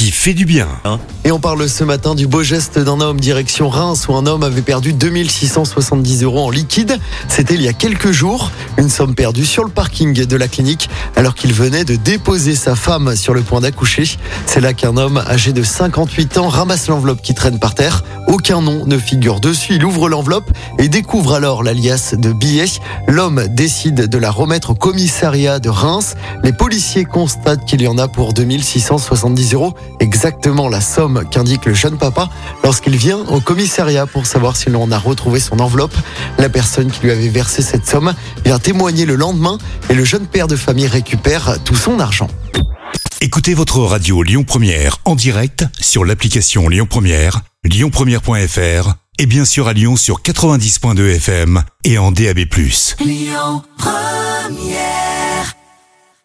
qui fait du bien. Et on parle ce matin du beau geste d'un homme direction Reims où un homme avait perdu 2670 euros en liquide. C'était il y a quelques jours. Une somme perdue sur le parking de la clinique alors qu'il venait de déposer sa femme sur le point d'accoucher. C'est là qu'un homme âgé de 58 ans ramasse l'enveloppe qui traîne par terre. Aucun nom ne figure dessus. Il ouvre l'enveloppe et découvre alors l'alias de billets. L'homme décide de la remettre au commissariat de Reims. Les policiers constatent qu'il y en a pour 2670 euros exactement la somme qu'indique le jeune papa lorsqu'il vient au commissariat pour savoir si l'on a retrouvé son enveloppe. La personne qui lui avait versé cette somme vient témoigner le lendemain et le jeune père de famille récupère tout son argent. Écoutez votre radio Lyon Première en direct sur l'application Lyon Première, lyonpremière.fr et bien sûr à Lyon sur 90.2 FM et en DAB+. Lyon Première